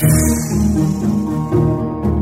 Thank you.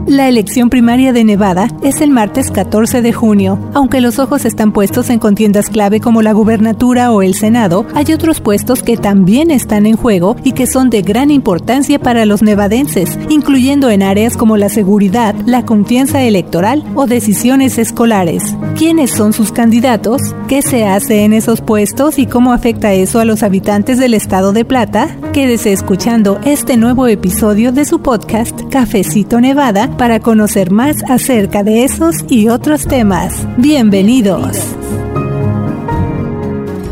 La elección primaria de Nevada es el martes 14 de junio. Aunque los ojos están puestos en contiendas clave como la gubernatura o el Senado, hay otros puestos que también están en juego y que son de gran importancia para los nevadenses, incluyendo en áreas como la seguridad, la confianza electoral o decisiones escolares. ¿Quiénes son sus candidatos? ¿Qué se hace en esos puestos y cómo afecta eso a los habitantes del estado de Plata? Quédese escuchando este nuevo episodio de su podcast Cafecito Nevada para conocer más acerca de esos y otros temas. Bienvenidos.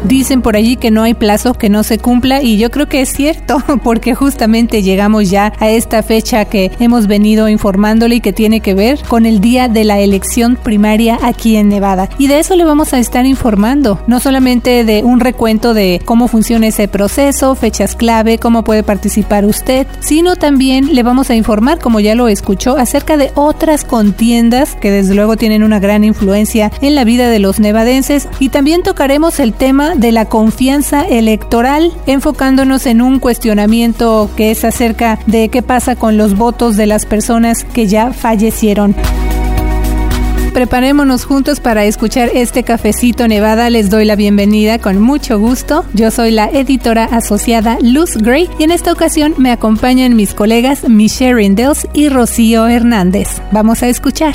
Dicen por allí que no hay plazo que no se cumpla y yo creo que es cierto porque justamente llegamos ya a esta fecha que hemos venido informándole y que tiene que ver con el día de la elección primaria aquí en Nevada. Y de eso le vamos a estar informando, no solamente de un recuento de cómo funciona ese proceso, fechas clave, cómo puede participar usted, sino también le vamos a informar, como ya lo escuchó, acerca de otras contiendas que desde luego tienen una gran influencia en la vida de los nevadenses y también tocaremos el tema de la confianza electoral, enfocándonos en un cuestionamiento que es acerca de qué pasa con los votos de las personas que ya fallecieron preparémonos juntos para escuchar este cafecito Nevada. Les doy la bienvenida con mucho gusto. Yo soy la editora asociada Luz Gray y en esta ocasión me acompañan mis colegas Michelle Rindels y Rocío Hernández. Vamos a escuchar.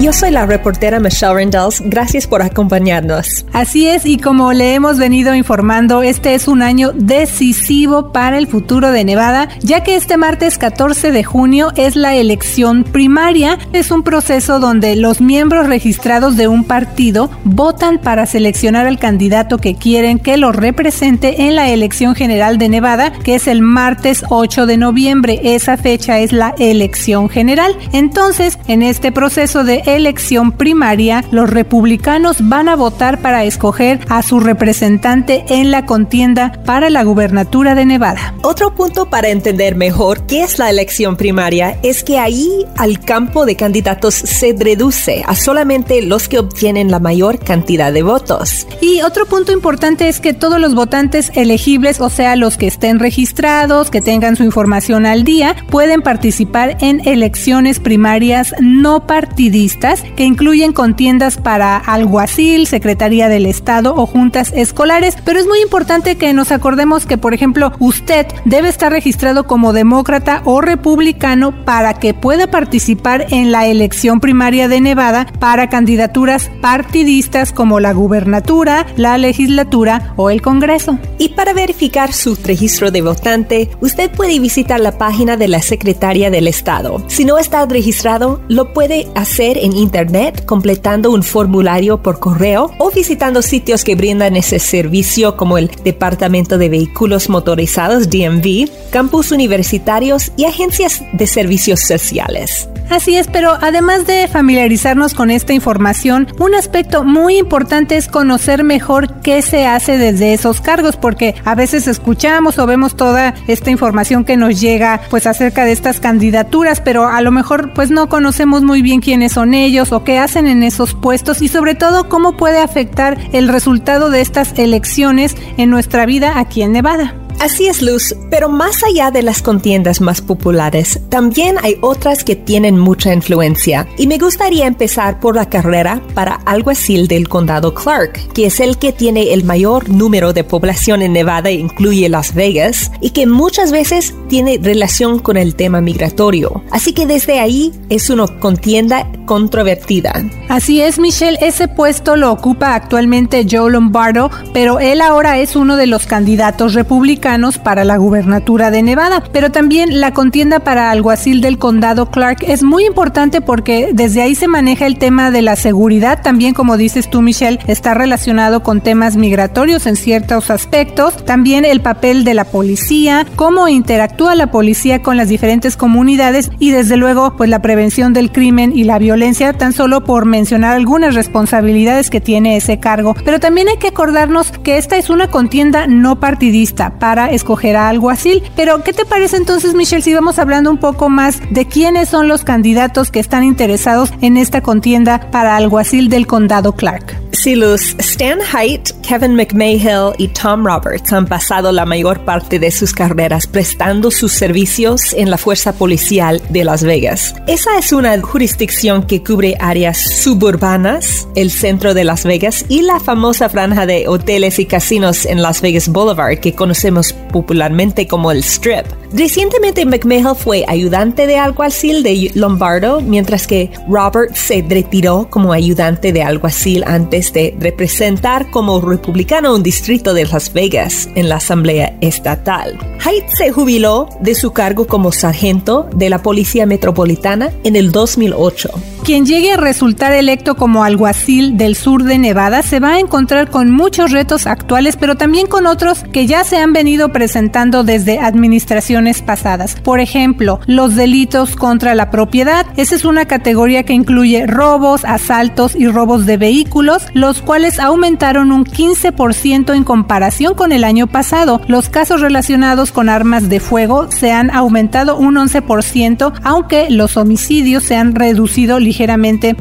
Yo soy la reportera Michelle Rindels. Gracias por acompañarnos. Así es, y como le hemos venido informando, este es un año decisivo para el futuro de Nevada, ya que este martes 14 de junio es la elección primaria. Es un proceso donde los miembros registrados de un partido votan para seleccionar al candidato que quieren que lo represente en la elección general de Nevada, que es el martes 8 de noviembre. Esa fecha es la elección general. Entonces, en este proceso de elección primaria, los republicanos van a votar para escoger a su representante en la contienda para la gubernatura de Nevada. Otro punto para entender mejor qué es la elección primaria es que ahí al campo de candidatos se reduce a solamente los que obtienen la mayor cantidad de votos. Y otro punto importante es que todos los votantes elegibles, o sea, los que estén registrados, que tengan su información al día, pueden participar en elecciones primarias no partidistas que incluyen contiendas para alguacil, Secretaría del Estado o juntas escolares, pero es muy importante que nos acordemos que, por ejemplo, usted debe estar registrado como demócrata o republicano para que pueda participar en la elección primaria de Nevada para candidaturas partidistas como la gubernatura, la legislatura o el Congreso. Y para verificar su registro de votante, usted puede visitar la página de la Secretaría del Estado. Si no está registrado, lo puede hacer en Internet completando un formulario por correo o visitando sitios que brindan ese servicio como el Departamento de Vehículos Motorizados DMV, campus universitarios y agencias de servicios sociales. Así es, pero además de familiarizarnos con esta información, un aspecto muy importante es conocer mejor qué se hace desde esos cargos, porque a veces escuchamos o vemos toda esta información que nos llega pues acerca de estas candidaturas, pero a lo mejor pues no conocemos muy bien quiénes son ellos o qué hacen en esos puestos y sobre todo cómo puede afectar el resultado de estas elecciones en nuestra vida aquí en Nevada. Así es, Luz, pero más allá de las contiendas más populares, también hay otras que tienen mucha influencia. Y me gustaría empezar por la carrera para alguacil del condado Clark, que es el que tiene el mayor número de población en Nevada, incluye Las Vegas, y que muchas veces tiene relación con el tema migratorio. Así que desde ahí es una contienda controvertida. Así es, Michelle, ese puesto lo ocupa actualmente Joe Lombardo, pero él ahora es uno de los candidatos republicanos para la gubernatura de Nevada. Pero también la contienda para alguacil del condado Clark es muy importante porque desde ahí se maneja el tema de la seguridad. También, como dices tú, Michelle, está relacionado con temas migratorios en ciertos aspectos. También el papel de la policía, cómo interactúa la policía con las diferentes comunidades y desde luego pues la prevención del crimen y la violencia, tan solo por mencionar algunas responsabilidades que tiene ese cargo. Pero también hay que acordarnos que esta es una contienda no partidista para escoger a alguacil. Pero, ¿qué te parece entonces, Michelle, si vamos hablando un poco más de quiénes son los candidatos que están interesados en esta contienda para alguacil del condado Clark? Sí, Luz. Stan Haidt, Kevin McMahill y Tom Roberts han pasado la mayor parte de sus carreras prestando sus servicios en la Fuerza Policial de Las Vegas. Esa es una jurisdicción que cubre áreas suburbanas, el centro de Las Vegas y la famosa franja de hoteles y casinos en Las Vegas Boulevard que conocemos popularmente como el Strip. Recientemente McMahill fue ayudante de alguacil de Lombardo, mientras que Roberts se retiró como ayudante de alguacil antes de representar como republicano un distrito de Las Vegas en la Asamblea Estatal. Haidt se jubiló de su cargo como sargento de la Policía Metropolitana en el 2008. Quien llegue a resultar electo como alguacil del sur de Nevada se va a encontrar con muchos retos actuales, pero también con otros que ya se han venido presentando desde administraciones pasadas. Por ejemplo, los delitos contra la propiedad. Esa es una categoría que incluye robos, asaltos y robos de vehículos, los cuales aumentaron un 15% en comparación con el año pasado. Los casos relacionados con armas de fuego se han aumentado un 11%, aunque los homicidios se han reducido ligeramente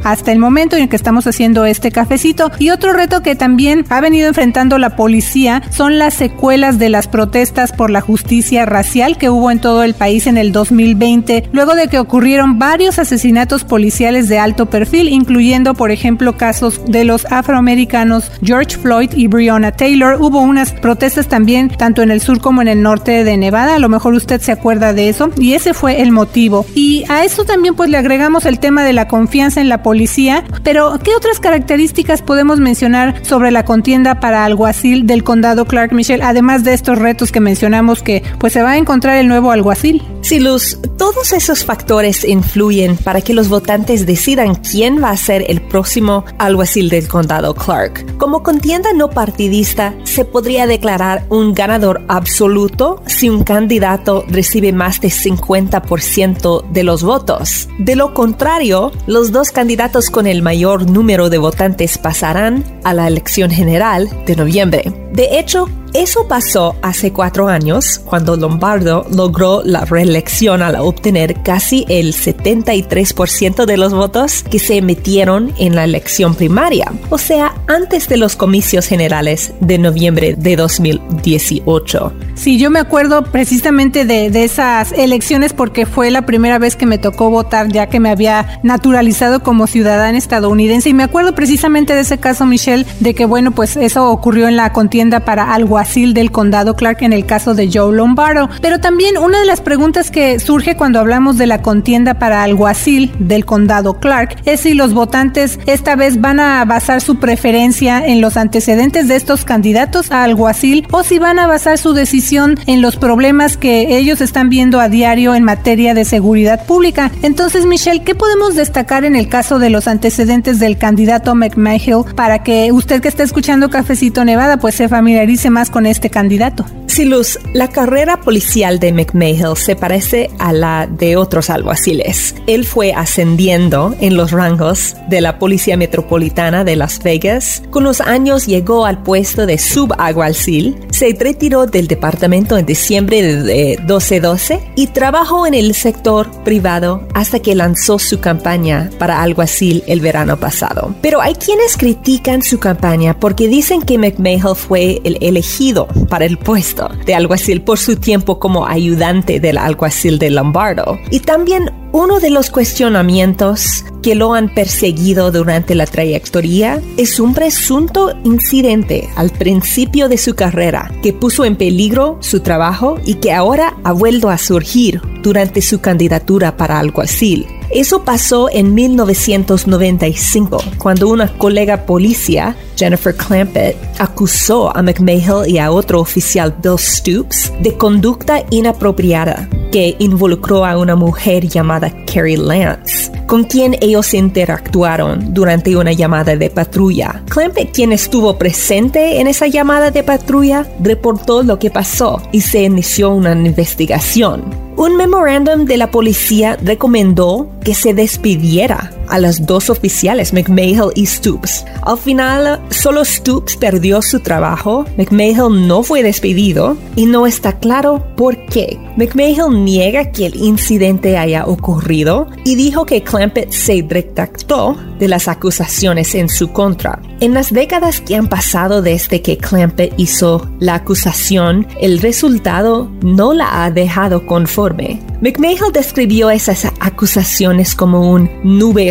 hasta el momento en que estamos haciendo este cafecito. Y otro reto que también ha venido enfrentando la policía son las secuelas de las protestas por la justicia racial que hubo en todo el país en el 2020, luego de que ocurrieron varios asesinatos policiales de alto perfil, incluyendo por ejemplo casos de los afroamericanos George Floyd y Breonna Taylor. Hubo unas protestas también tanto en el sur como en el norte de Nevada, a lo mejor usted se acuerda de eso, y ese fue el motivo. Y a eso también pues le agregamos el tema de la confianza en la policía, pero ¿qué otras características podemos mencionar sobre la contienda para alguacil del condado Clark Michelle, además de estos retos que mencionamos que pues se va a encontrar el nuevo alguacil? Sí, Luz, todos esos factores influyen para que los votantes decidan quién va a ser el próximo alguacil del condado Clark. Como contienda no partidista, se podría declarar un ganador absoluto si un candidato recibe más de 50% de los votos. De lo contrario, los dos candidatos con el mayor número de votantes pasarán a la elección general de noviembre. De hecho, eso pasó hace cuatro años, cuando Lombardo logró la reelección al obtener casi el 73% de los votos que se emitieron en la elección primaria, o sea, antes de los comicios generales de noviembre de 2018. Sí, yo me acuerdo precisamente de, esas elecciones porque fue la primera vez que me tocó votar ya que me había naturalizado como ciudadana estadounidense y me acuerdo precisamente de ese caso, Michelle, de que bueno, pues eso ocurrió en la contienda para algo del condado Clark en el caso de Joe Lombardo. Pero también una de las preguntas que surge cuando hablamos de la contienda para alguacil del condado Clark es si los votantes esta vez van a basar su preferencia en los antecedentes de estos candidatos a alguacil o si van a basar su decisión en los problemas que ellos están viendo a diario en materia de seguridad pública. Entonces, Michelle, ¿qué podemos destacar en el caso de los antecedentes del candidato McMahill para que usted que está escuchando Cafecito Nevada pues se familiarice más con este candidato. Sí, Luz, la carrera policial de McMahill se parece a la de otros alguaciles. Él fue ascendiendo en los rangos de la Policía Metropolitana de Las Vegas. Con los años llegó al puesto de subaguacil, se retiró del departamento en diciembre de 1212 y trabajó en el sector privado hasta que lanzó su campaña para alguacil el verano pasado. Pero hay quienes critican su campaña porque dicen que McMahill fue el elegido para el puesto de alguacil por su tiempo como ayudante del alguacil de Lombardo. Y también uno de los cuestionamientos que lo han perseguido durante la trayectoria es un presunto incidente al principio de su carrera que puso en peligro su trabajo y que ahora ha vuelto a surgir durante su candidatura para alguacil. Eso pasó en 1995, cuando una colega policía, Jennifer Clampett, acusó a McMahill y a otro oficial, Bill Stoops, de conducta inapropiada que involucró a una mujer llamada Carrie Lance, con quien ellos interactuaron durante una llamada de patrulla. Clampett, quien estuvo presente en esa llamada de patrulla, reportó lo que pasó y se inició una investigación. Un memorándum de la policía recomendó que se despidiera a las dos oficiales, McMahill y Stoops. Al final, solo Stoops perdió su trabajo, McMahill no fue despedido y no está claro por qué. McMahill niega que el incidente haya ocurrido y dijo que Clampett se retractó de las acusaciones en su contra. En las décadas que han pasado desde que Clampett hizo la acusación, el resultado no la ha dejado conforme. McMahill describió esas acusaciones como un nube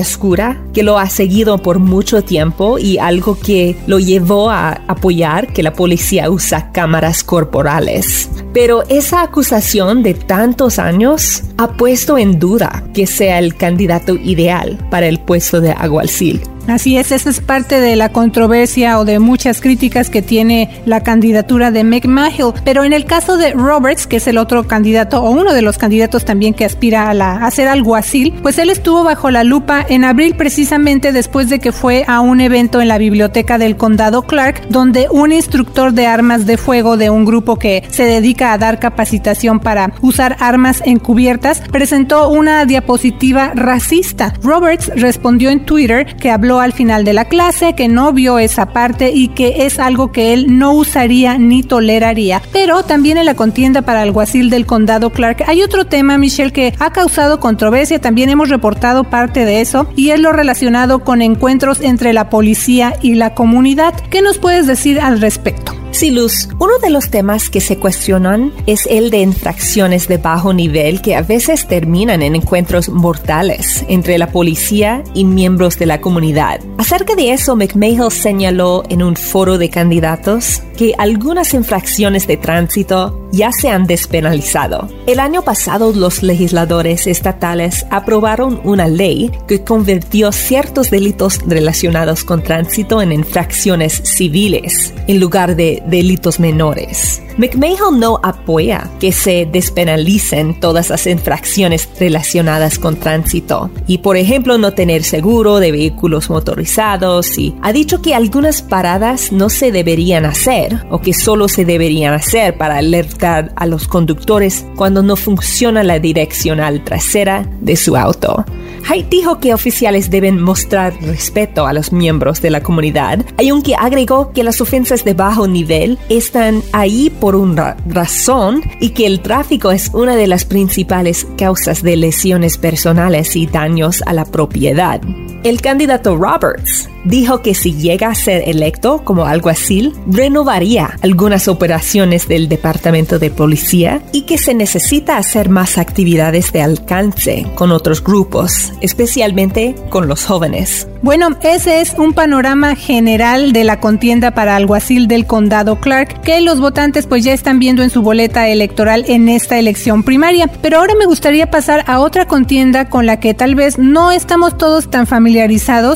que lo ha seguido por mucho tiempo y algo que lo llevó a apoyar que la policía usa cámaras corporales. Pero esa acusación de tantos años ha puesto en duda que sea el candidato ideal para el puesto de Agualcil. Así es, esa es parte de la controversia o de muchas críticas que tiene la candidatura de McMahill. Pero en el caso de Roberts, que es el otro candidato o uno de los candidatos también que aspira a, la, a ser alguacil, pues él estuvo bajo la lupa en abril precisamente después de que fue a un evento en la biblioteca del condado Clark, donde un instructor de armas de fuego de un grupo que se dedica a dar capacitación para usar armas encubiertas presentó una diapositiva racista. Roberts respondió en Twitter que habló al final de la clase que no vio esa parte y que es algo que él no usaría ni toleraría. Pero también en la contienda para alguacil del condado Clark hay otro tema, Michelle, que ha causado controversia. También hemos reportado parte de eso y es lo relacionado con encuentros entre la policía y la comunidad. ¿Qué nos puedes decir al respecto? Sí, Luz, uno de los temas que se cuestionan es el de infracciones de bajo nivel que a veces terminan en encuentros mortales entre la policía y miembros de la comunidad. Acerca de eso, McMahill señaló en un foro de candidatos que algunas infracciones de tránsito ya se han despenalizado. El año pasado los legisladores estatales aprobaron una ley que convirtió ciertos delitos relacionados con tránsito en infracciones civiles en lugar de delitos menores. McMahill no apoya que se despenalicen todas las infracciones relacionadas con tránsito y, por ejemplo, no tener seguro de vehículos motorizados y ha dicho que algunas paradas no se deberían hacer o que solo se deberían hacer para alertar a los conductores cuando no funciona la direccional trasera de su auto. Haidt dijo que oficiales deben mostrar respeto a los miembros de la comunidad, aunque agregó que las ofensas de bajo nivel están ahí por una razón y que el tráfico es una de las principales causas de lesiones personales y daños a la propiedad. El candidato Roberts dijo que si llega a ser electo como alguacil, renovaría algunas operaciones del Departamento de Policía y que se necesita hacer más actividades de alcance con otros grupos, especialmente con los jóvenes. Bueno, ese es un panorama general de la contienda para alguacil del condado Clark que los votantes pues ya están viendo en su boleta electoral en esta elección primaria. Pero ahora me gustaría pasar a otra contienda con la que tal vez no estamos todos tan familiarizados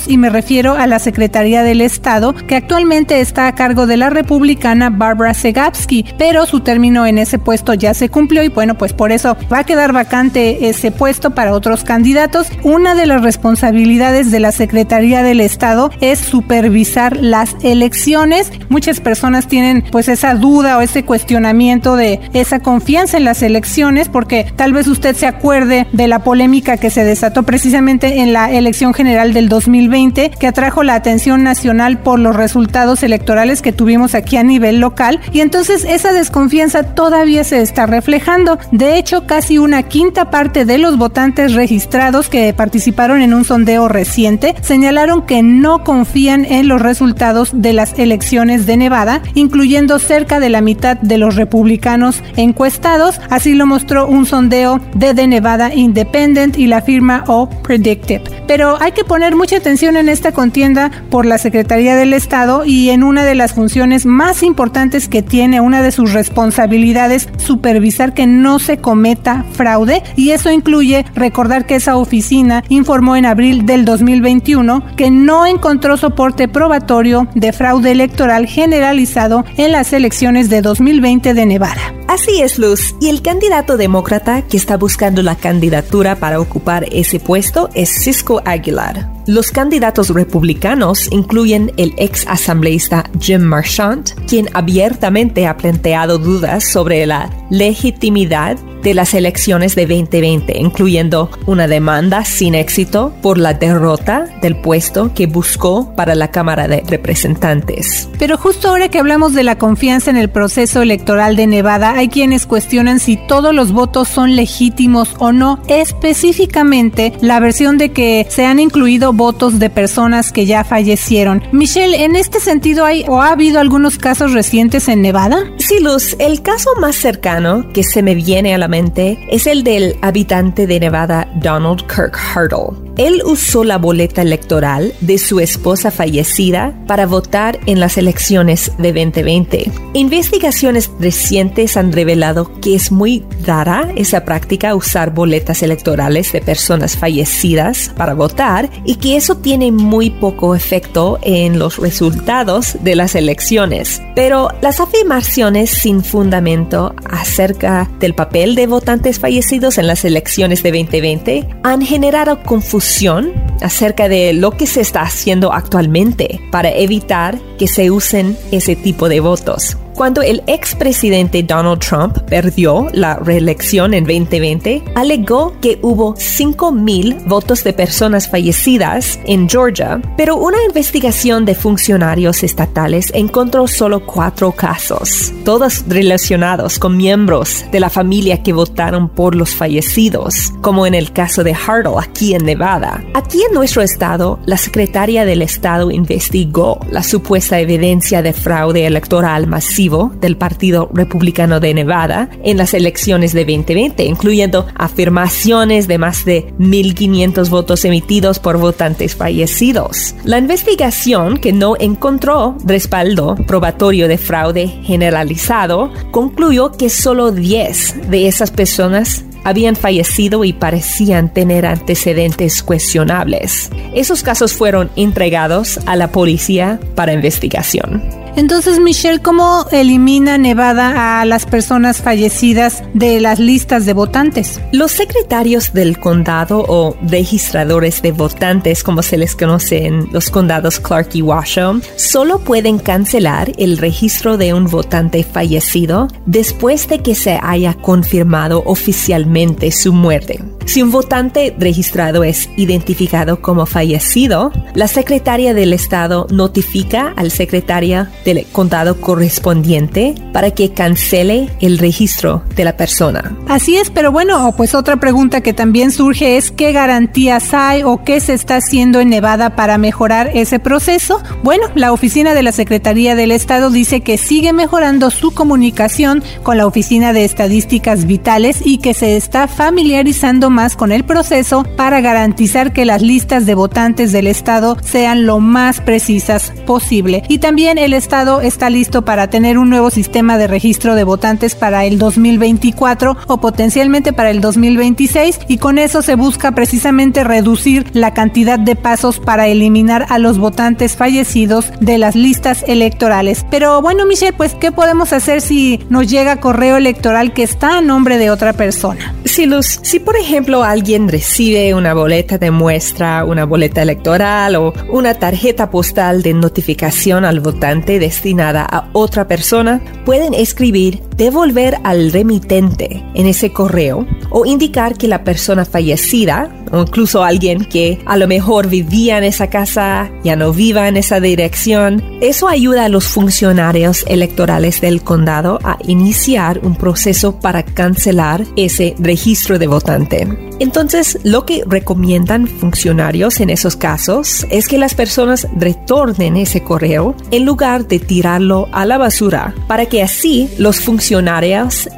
y me refiero a la Secretaría del Estado que actualmente está a cargo de la republicana Barbara Segapsky, pero su término en ese puesto ya se cumplió y bueno pues por eso va a quedar vacante ese puesto para otros candidatos. Una de las responsabilidades de la Secretaría del Estado es supervisar las elecciones. Muchas personas tienen pues esa duda o ese cuestionamiento de esa confianza en las elecciones porque tal vez usted se acuerde de la polémica que se desató precisamente en la elección general electoral del 2020 que atrajo la atención nacional por los resultados electorales que tuvimos aquí a nivel local y entonces esa desconfianza todavía se está reflejando. De hecho, casi una quinta parte de los votantes registrados que participaron en un sondeo reciente señalaron que no confían en los resultados de las elecciones de Nevada, incluyendo cerca de la mitad de los republicanos encuestados, así lo mostró un sondeo de The Nevada Independent y la firma O Predictive. Pero hay que poner mucha atención en esta contienda por la Secretaría del Estado y en una de las funciones más importantes que tiene, una de sus responsabilidades, supervisar que no se cometa fraude y eso incluye recordar que esa oficina informó en abril del 2021 que no encontró soporte probatorio de fraude electoral generalizado en las elecciones de 2020 de Nevada. Así es, Luz. Y el candidato demócrata que está buscando la candidatura para ocupar ese puesto es Cisco Aguilar. Los candidatos republicanos incluyen el ex asambleísta Jim Marchant, quien abiertamente ha planteado dudas sobre la legitimidad de las elecciones de 2020, incluyendo una demanda sin éxito por la derrota del puesto que buscó para la Cámara de Representantes. Pero justo ahora que hablamos de la confianza en el proceso electoral de Nevada, hay quienes cuestionan si todos los votos son legítimos o no, específicamente la versión de que se han incluido votos de personas que ya fallecieron. Michelle, en este sentido hay o ha habido algunos casos recientes en Nevada? Sí, Luz, el caso más cercano que se me viene a la mente es el del habitante de Nevada Donald Kirk Hartle. Él usó la boleta electoral de su esposa fallecida para votar en las elecciones de 2020. Investigaciones recientes han revelado que es muy rara esa práctica usar boletas electorales de personas fallecidas para votar y que eso tiene muy poco efecto en los resultados de las elecciones. Pero las afirmaciones sin fundamento acerca del papel de votantes fallecidos en las elecciones de 2020 han generado confusión acerca de lo que se está haciendo actualmente para evitar que se usen ese tipo de votos. Cuando el expresidente Donald Trump perdió la reelección en 2020, alegó que hubo 5.000 votos de personas fallecidas en Georgia, pero una investigación de funcionarios estatales encontró solo cuatro casos, todos relacionados con miembros de la familia que votaron por los fallecidos, como en el caso de Hartle aquí en Nevada. Aquí en nuestro estado, la secretaria del estado investigó la supuesta evidencia de fraude electoral masivo del Partido Republicano de Nevada en las elecciones de 2020, incluyendo afirmaciones de más de 1.500 votos emitidos por votantes fallecidos. La investigación, que no encontró respaldo probatorio de fraude generalizado, concluyó que solo 10 de esas personas habían fallecido y parecían tener antecedentes cuestionables. Esos casos fueron entregados a la policía para investigación. Entonces, Michelle, ¿cómo elimina Nevada a las personas fallecidas de las listas de votantes? Los secretarios del condado o registradores de votantes, como se les conoce en los condados Clark y Washoe, solo pueden cancelar el registro de un votante fallecido después de que se haya confirmado oficialmente su muerte. Si un votante registrado es identificado como fallecido, la secretaria del Estado notifica al secretario del condado correspondiente para que cancele el registro de la persona. Así es, pero bueno, pues otra pregunta que también surge es qué garantías hay o qué se está haciendo en Nevada para mejorar ese proceso. Bueno, la oficina de la Secretaría del Estado dice que sigue mejorando su comunicación con la Oficina de Estadísticas Vitales y que se está familiarizando más con el proceso para garantizar que las listas de votantes del Estado sean lo más precisas posible. Y también el Estado está listo para tener un nuevo sistema de registro de votantes para el 2024 o potencialmente para el 2026 y con eso se busca precisamente reducir la cantidad de pasos para eliminar a los votantes fallecidos de las listas electorales. Pero bueno, Michelle, pues ¿qué podemos hacer si nos llega correo electoral que está a nombre de otra persona? Sí, Luz, si por ejemplo alguien recibe una boleta de muestra, una boleta electoral o una tarjeta postal de notificación al votante destinada a otra persona, pueden escribir devolver al remitente en ese correo o indicar que la persona fallecida o incluso alguien que a lo mejor vivía en esa casa ya no viva en esa dirección. Eso ayuda a los funcionarios electorales del condado a iniciar un proceso para cancelar ese registro de votante. Entonces, lo que recomiendan funcionarios en esos casos es que las personas retornen ese correo en lugar de tirarlo a la basura, para que así los funcionarios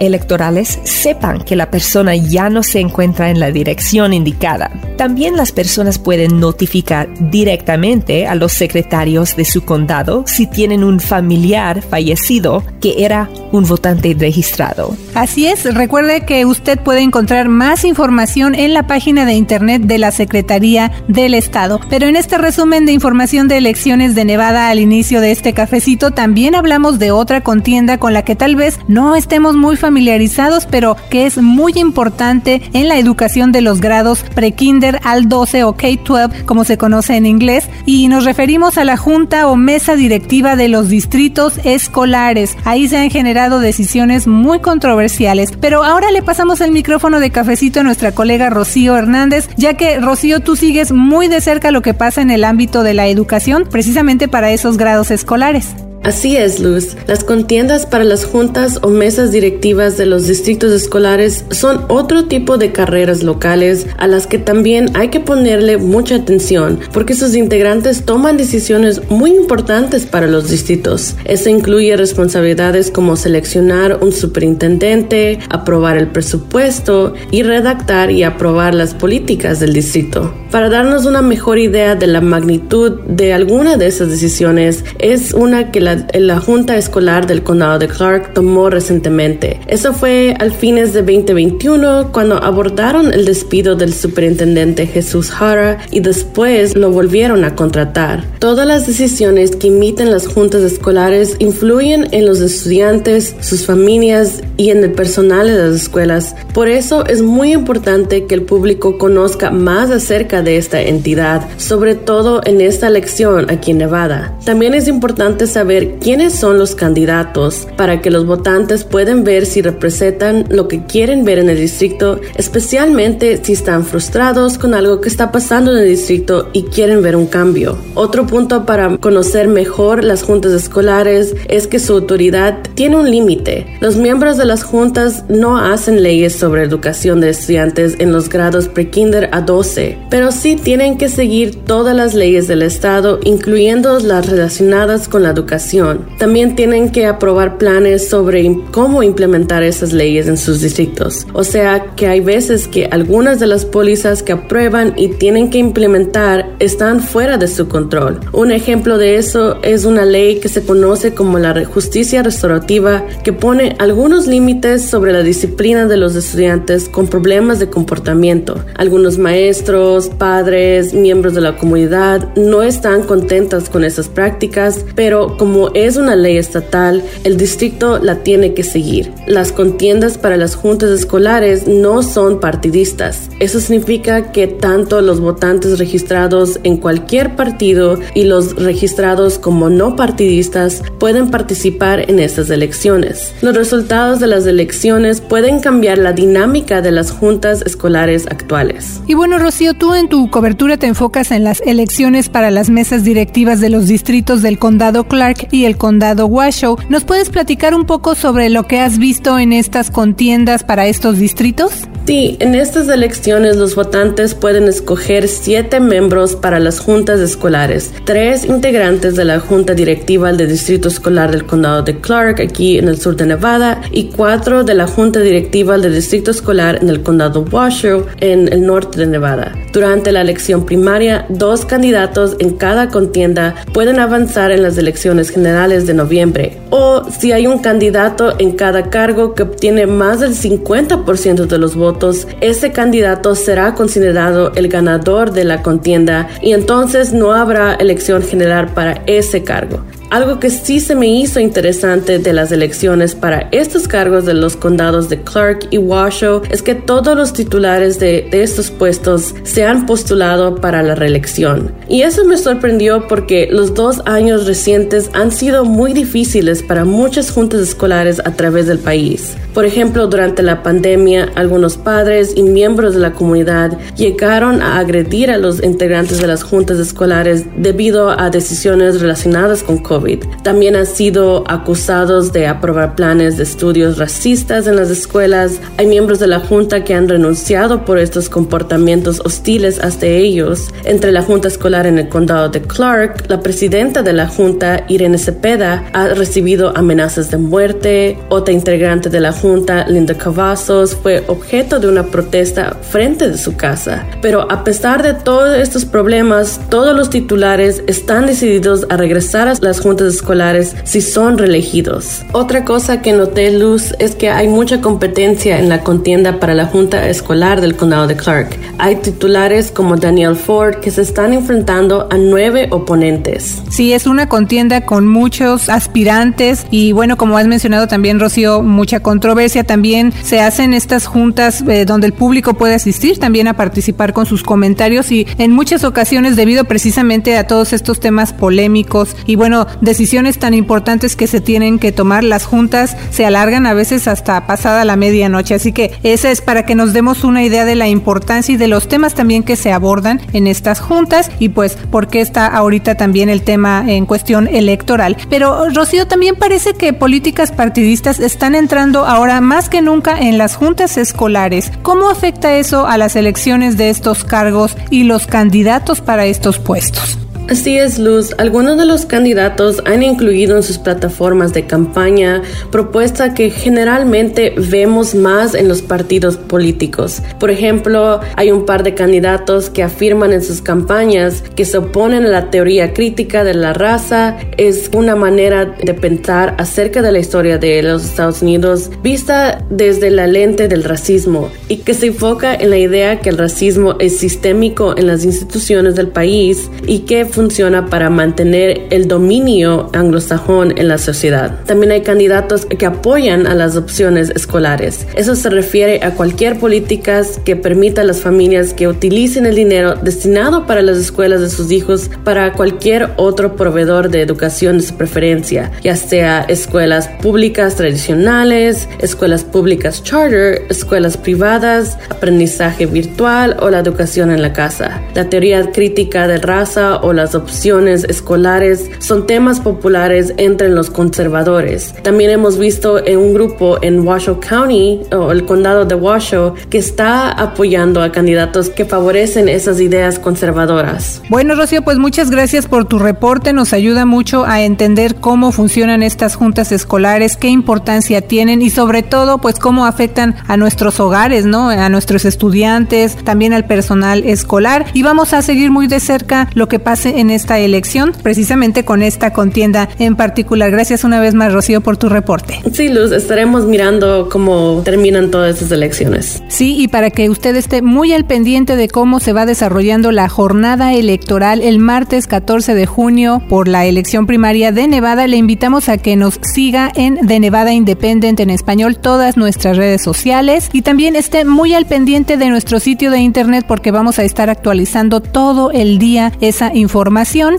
electorales sepan que la persona ya no se encuentra en la dirección indicada. También las personas pueden notificar directamente a los secretarios de su condado si tienen un familiar fallecido que era un votante registrado. Así es, recuerde que usted puede encontrar más información en la página de internet de la Secretaría del Estado. Pero en este resumen de información de elecciones de Nevada al inicio de este cafecito también hablamos de otra contienda con la que tal vez no estemos muy familiarizados, pero que es muy importante en la educación de los grados pre-kinder al 12 o K-12, como se conoce en inglés, y nos referimos a la junta o mesa directiva de los distritos escolares. Ahí se han generado decisiones muy controversiales, pero ahora le pasamos el micrófono de cafecito a nuestra colega Rocío Hernández, ya que Rocío, tú sigues muy de cerca lo que pasa en el ámbito de la educación, precisamente para esos grados escolares. Así es, Luz. Las contiendas para las juntas o mesas directivas de los distritos escolares son otro tipo de carreras locales a las que también hay que ponerle mucha atención porque sus integrantes toman decisiones muy importantes para los distritos. Eso incluye responsabilidades como seleccionar un superintendente, aprobar el presupuesto y redactar y aprobar las políticas del distrito. Para darnos una mejor idea de la magnitud de alguna de esas decisiones, es una que la, Junta Escolar del Condado de Clark tomó recientemente. Eso fue al fines de 2021 cuando abordaron el despido del superintendente Jesús Hara y después lo volvieron a contratar. Todas las decisiones que emiten las juntas escolares influyen en los estudiantes, sus familias y en el personal de las escuelas. Por eso es muy importante que el público conozca más acerca de esta entidad, sobre todo en esta elección aquí en Nevada. También es importante saber quiénes son los candidatos para que los votantes puedan ver si representan lo que quieren ver en el distrito, especialmente si están frustrados con algo que está pasando en el distrito y quieren ver un cambio. Otro punto para conocer mejor las juntas escolares es que su autoridad tiene un límite. Los miembros de las juntas no hacen leyes sobre educación de estudiantes en los grados pre-kinder a 12, pero sí tienen que seguir todas las leyes del estado, incluyendo las relacionadas con la educación también tienen que aprobar planes sobre cómo implementar esas leyes en sus distritos. O sea que hay veces que algunas de las pólizas que aprueban y tienen que implementar están fuera de su control. Un ejemplo de eso es una ley que se conoce como la justicia restaurativa que pone algunos límites sobre la disciplina de los estudiantes con problemas de comportamiento. Algunos maestros, padres, miembros de la comunidad no están contentos con esas prácticas, pero como es una ley estatal, el distrito la tiene que seguir. Las contiendas para las juntas escolares no son partidistas. Eso significa que tanto los votantes registrados en cualquier partido y los registrados como no partidistas pueden participar en esas elecciones. Los resultados de las elecciones pueden cambiar la dinámica de las juntas escolares actuales. Y bueno, Rocío, tú en tu cobertura te enfocas en las elecciones para las mesas directivas de los distritos del condado Clark y el condado Washoe. ¿Nos puedes platicar un poco sobre lo que has visto en estas contiendas para estos distritos? Sí, en estas elecciones los votantes pueden escoger siete miembros para las juntas escolares, tres integrantes de la junta directiva del distrito escolar del condado de Clark, aquí en el sur de Nevada, y cuatro de la junta directiva del distrito escolar en el condado Washoe, en el norte de Nevada. Durante la elección primaria, dos candidatos en cada contienda pueden avanzar en las elecciones generales de noviembre, o si hay un candidato en cada cargo que obtiene más del 50% de los votos, ese candidato será considerado el ganador de la contienda y entonces no habrá elección general para ese cargo. Algo que sí se me hizo interesante de las elecciones para estos cargos de los condados de Clark y Washoe es que todos los titulares de estos puestos se han postulado para la reelección. Y eso me sorprendió porque los dos años recientes han sido muy difíciles para muchas juntas escolares a través del país. Por ejemplo, durante la pandemia, algunos padres y miembros de la comunidad llegaron a agredir a los integrantes de las juntas escolares debido a decisiones relacionadas con COVID. También han sido acusados de aprobar planes de estudios racistas en las escuelas. Hay miembros de la junta que han renunciado por estos comportamientos hostiles hacia ellos. Entre la junta escolar en el condado de Clark, la presidenta de la junta, Irene Cepeda, ha recibido amenazas de muerte. Otra integrante de la junta, Linda Cavazos, fue objeto de una protesta frente de su casa. Pero a pesar de todos estos problemas, todos los titulares están decididos a regresar a las juntas escolares si son reelegidos. Otra cosa que noté, Luz, es que hay mucha competencia en la contienda para la junta escolar del condado de Clark. Hay titulares como Daniel Ford que se están enfrentando a nueve oponentes. Sí, es una contienda con muchos aspirantes y bueno, como has mencionado también, Rocío, mucha controversia. También se hacen estas juntas eh, donde el público puede asistir también a participar con sus comentarios y en muchas ocasiones debido precisamente a todos estos temas polémicos y bueno, decisiones tan importantes que se tienen que tomar, las juntas se alargan a veces hasta pasada la medianoche. Así que esa es para que nos demos una idea de la importancia y de los temas también que se abordan en estas juntas y pues por qué está ahorita también el tema en cuestión electoral. Pero Rocío, también parece que políticas partidistas están entrando ahora más que nunca en las juntas escolares. ¿Cómo afecta eso a las elecciones de estos cargos y los candidatos para estos puestos? Así es, Luz. Algunos de los candidatos han incluido en sus plataformas de campaña propuestas que generalmente vemos más en los partidos políticos. Por ejemplo, hay un par de candidatos que afirman en sus campañas que se oponen a la teoría crítica de la raza. Es una manera de pensar acerca de la historia de los Estados Unidos vista desde la lente del racismo y que se enfoca en la idea que el racismo es sistémico en las instituciones del país y que funciona para mantener el dominio anglosajón en la sociedad. También hay candidatos que apoyan a las opciones escolares. Eso se refiere a cualquier política que permita a las familias que utilicen el dinero destinado para las escuelas de sus hijos para cualquier otro proveedor de educación de su preferencia, ya sea escuelas públicas tradicionales, escuelas públicas charter, escuelas privadas, aprendizaje virtual o la educación en la casa. La teoría crítica de raza o las opciones escolares son temas populares entre los conservadores. También hemos visto en un grupo en Washoe County o el condado de Washoe que está apoyando a candidatos que favorecen esas ideas conservadoras. Bueno, Rocío, pues muchas gracias por tu reporte. Nos ayuda mucho a entender cómo funcionan estas juntas escolares, qué importancia tienen y sobre todo, pues cómo afectan a nuestros hogares, ¿no? A nuestros estudiantes, también al personal escolar. Y vamos a seguir muy de cerca lo que pase en esta elección, precisamente con esta contienda en particular. Gracias una vez más, Rocío, por tu reporte. Sí, Luz, estaremos mirando cómo terminan todas estas elecciones. Sí, y para que usted esté muy al pendiente de cómo se va desarrollando la jornada electoral el martes 14 de junio por la elección primaria de Nevada, le invitamos a que nos siga en The Nevada Independent en español todas nuestras redes sociales y también esté muy al pendiente de nuestro sitio de internet porque vamos a estar actualizando todo el día esa información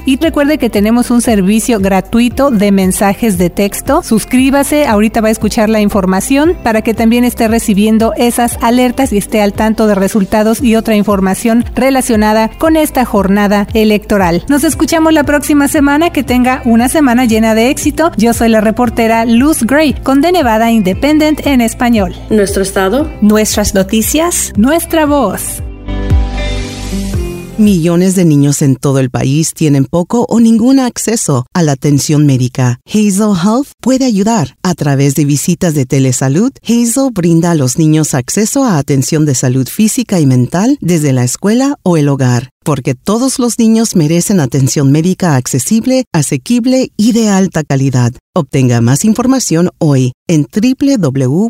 y recuerde que tenemos un servicio gratuito de mensajes de texto. Suscríbase, ahorita va a escuchar la información para que también esté recibiendo esas alertas y esté al tanto de resultados y otra información relacionada con esta jornada electoral. Nos escuchamos la próxima semana, que tenga una semana llena de éxito. Yo soy la reportera Luz Gray con The Nevada Independent en español. Nuestro estado, nuestras noticias, nuestra voz. Millones de niños en todo el país tienen poco o ningún acceso a la atención médica. Hazel Health puede ayudar. A través de visitas de telesalud, Hazel brinda a los niños acceso a atención de salud física y mental desde la escuela o el hogar. Porque todos los niños merecen atención médica accesible, asequible y de alta calidad. Obtenga más información hoy en www.hazel.co.